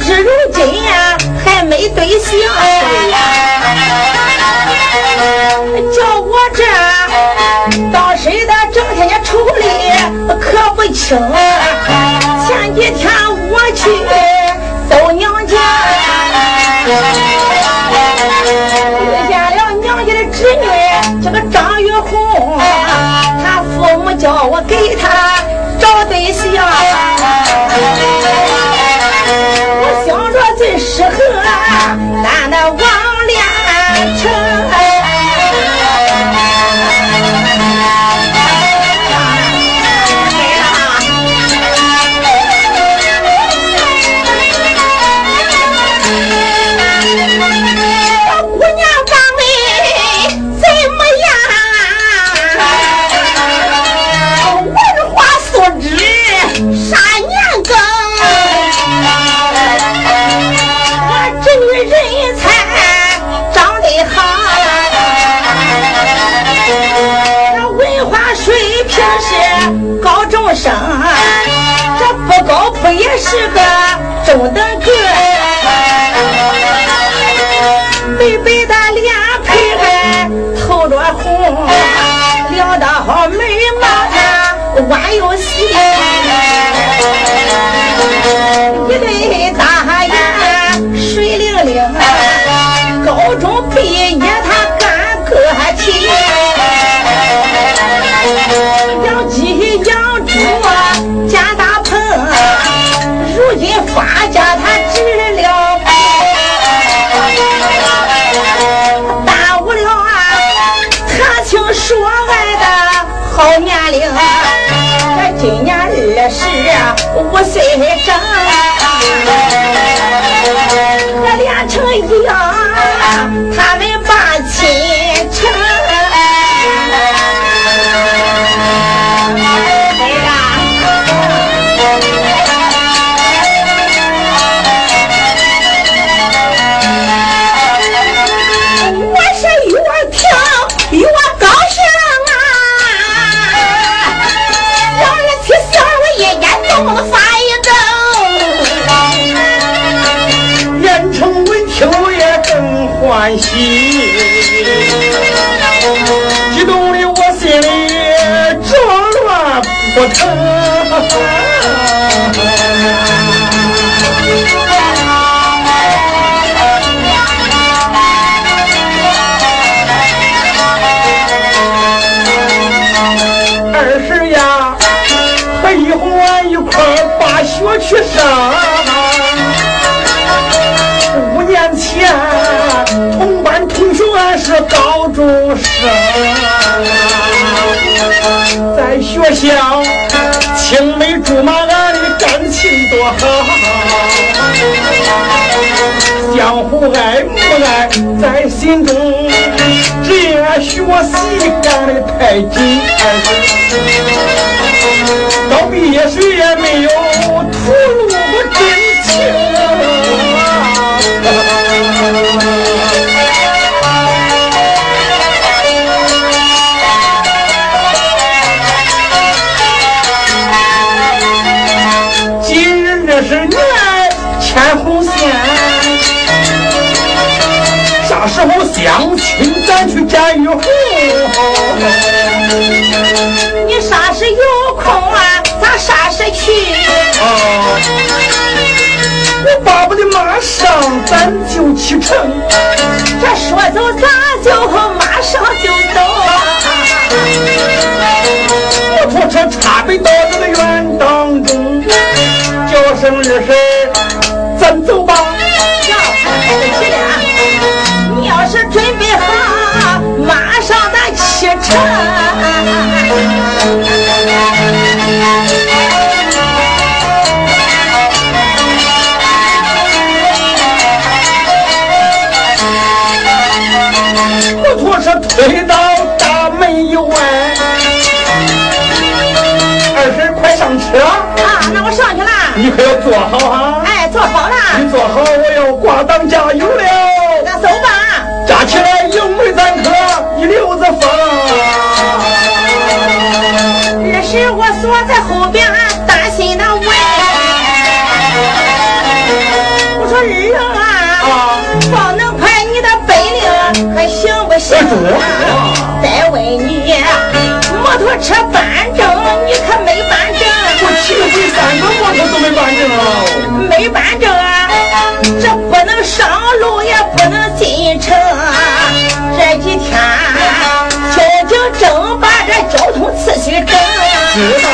这如今呀，还没对象呀，叫我这当谁的，整天家愁哩，可不轻。走的这。年龄，我今年二十五岁整，和连城一样。欢喜，激动的我心里直乱不疼。二十呀，和一环一块把学去上，五年前。生，在学校青梅竹马，俺的感情多好，相互爱慕爱在心中，只因学习干的太紧，到毕业谁也没有。吐露过真情，相亲咱去见玉红？你啥时有空啊？咱啥时去？我巴不得马上咱就启程，这说走咱就马上就走。摩托车插队到这个院当中，叫声二婶，咱走吧。呀，对不起了，你要是准备好，马上咱启程。推到大门以外，二婶快上车啊！那我上去了。你可要坐好啊。哎，坐好了。你坐好，我要挂档加油了。我在后边，担心那问。我说二啊，啊，放能快，你的本领还行不行？再问你摩托车办证，你可没办证。我骑回三个摩托都没办证啊！没办证啊，这不能上路，也不能进城。这几天交警正把这交通秩序整。知道。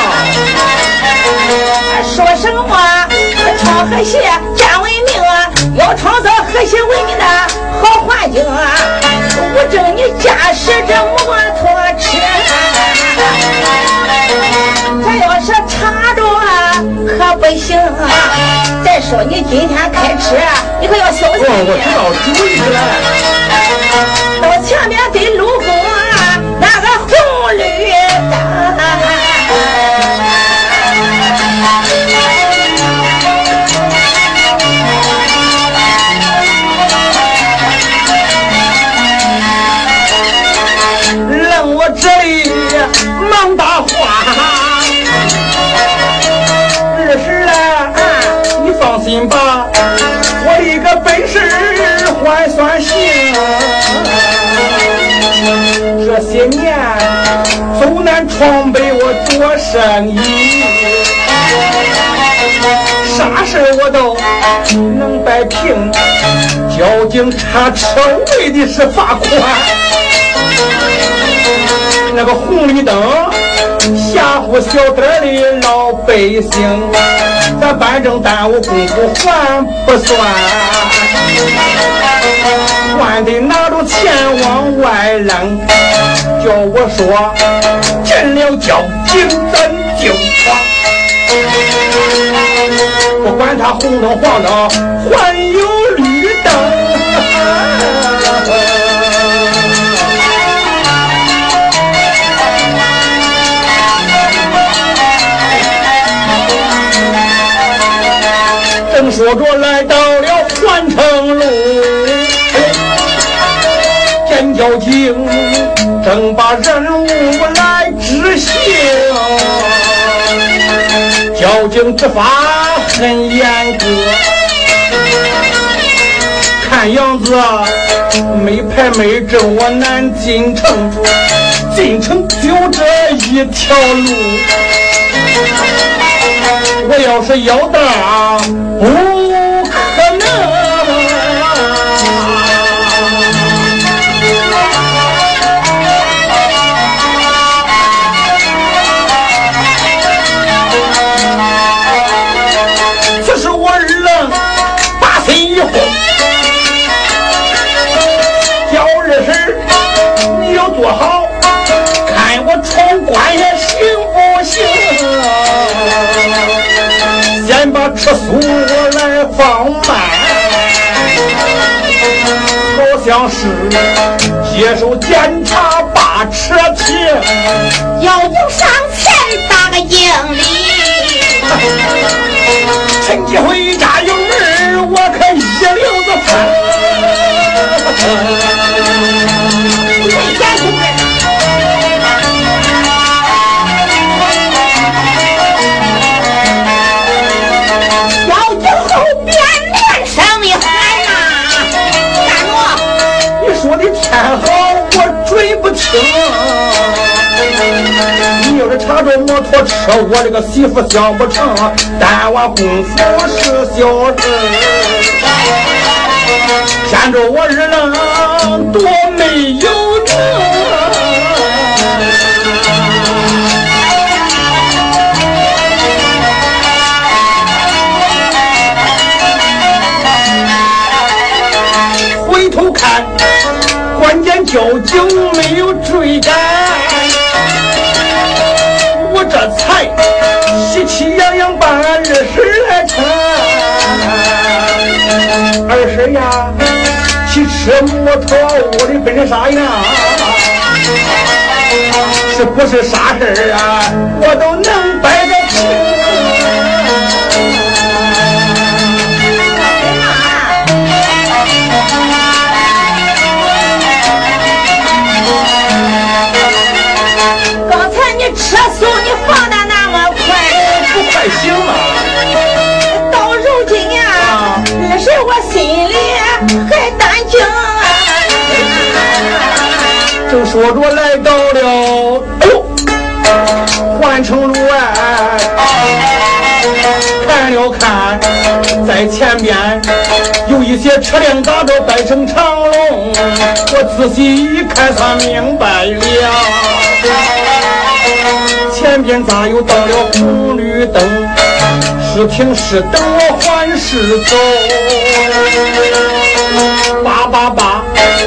创和谐，建文明，要创造和谐文明的好环境。我正你驾驶这摩托车。这要是查着啊可不行。再说你今天开车，你可要小心我知道，注意了。到前面算行。这些年走南闯北我做生意，啥事我都能摆平。交警查车为的是罚款，那个红绿灯吓唬小点的老百姓。咱办证耽误功夫还不算，还得拿着钱往外扔。叫我说见了交警咱就闯，不管他红灯黄灯还有交警正把任务来执行，交警执法很严格，看样子没牌没证，我难进城。进城就这一条路，我要是要当，不放慢，好像是接受检查把车停，要不上前打个敬礼。趁机回家你要是查着摩托车，我这个媳妇想不成，耽完功夫是小事。见着我二郎多没有能，回头看，关键交警没呀，骑车摩托我的本事啥样？是不是啥事儿啊？我都能摆着说着来到了，哎呦，环城路外，看了看，在前边有一些车辆打着摆成长龙，我仔细一看才明白了，前边咋又到了红绿灯？是停是等我还是走，叭叭叭。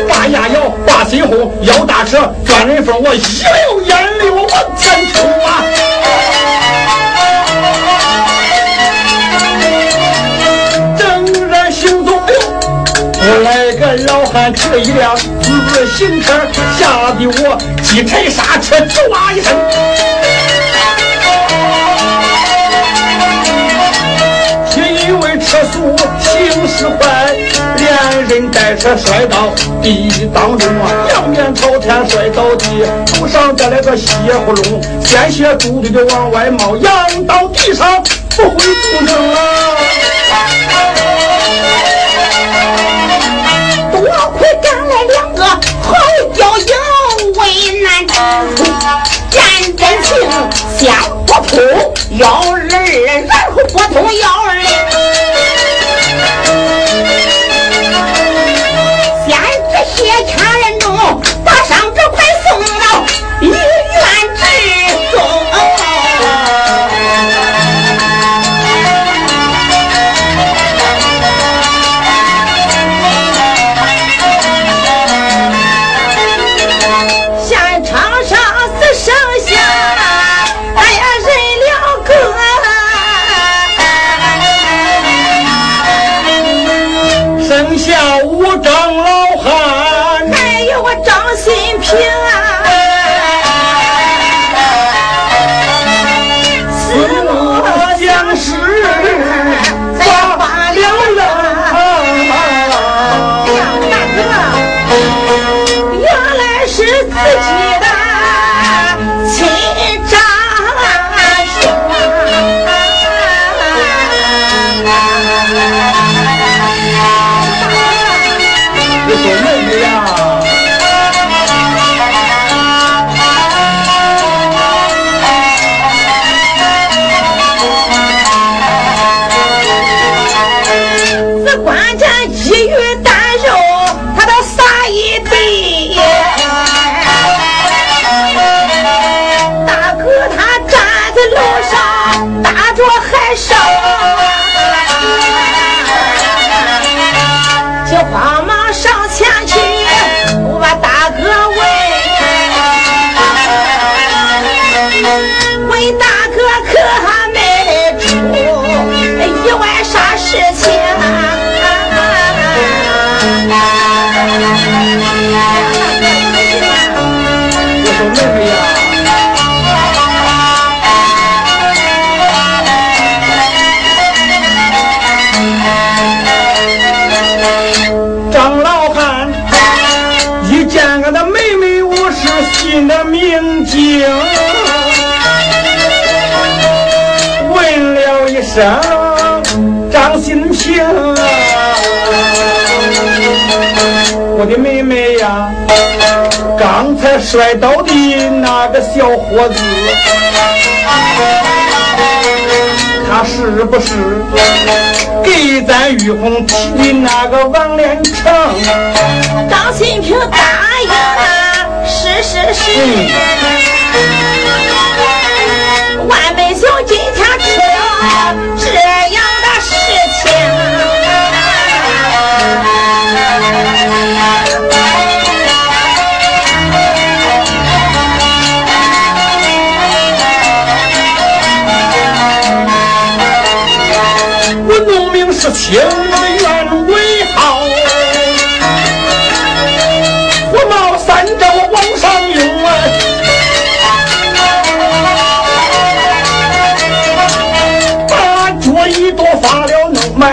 大牙咬，把心红，腰大车钻人缝，我一溜烟溜往前冲啊！正在行走，我来个老汉骑了一辆自行车，吓得我急踩刹车，抓一声，车速行驶快。连人带车摔到地当中啊，仰面朝天摔到地，头上带来个血窟窿，鲜血嘟嘟的往外冒，仰到地上不会动声了。多亏赶来两个好交警，为难，见真情先拨通幺二二，然后拨通幺二零。生张新平，我的妹妹呀，刚才摔倒的那个小伙子，他是不是给咱玉红提的那个王连成？张新平答应了，是是是。万本小今天出了这样的事情，我农民是亲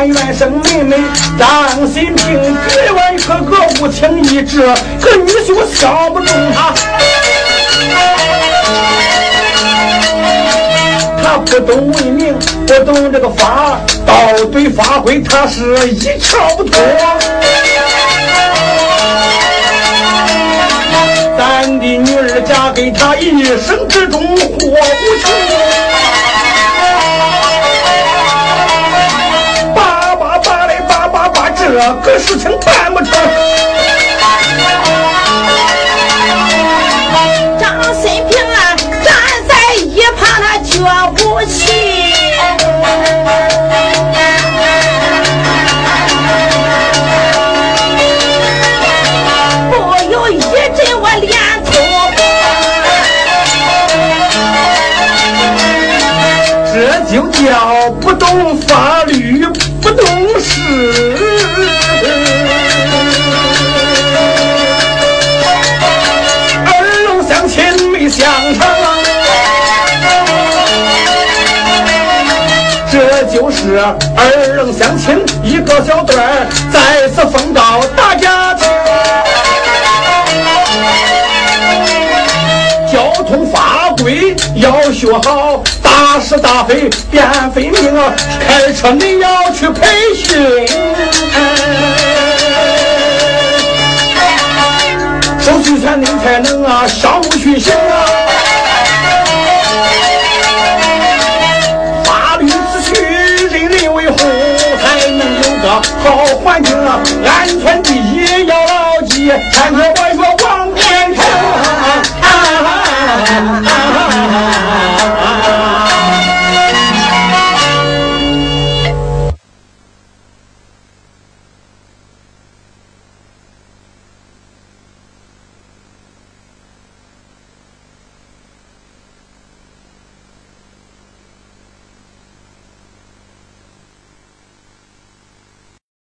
埋怨声妹妹张新平，格外哥哥无情义志，可女婿笑不中他。他不懂文明，不懂这个法，到对法规他是一窍不通。咱的女儿嫁给他，一生之中祸不穷。个事情办不成。张新平啊，站在一旁他绝不气。不由一阵我脸通红，这就叫不懂法律，不懂事。是二人相亲一个小段儿，在此奉告大家听。交通法规要学好，大是大非别费命啊！开车你要去培训，手续全你才能啊，商务巡行啊。好环境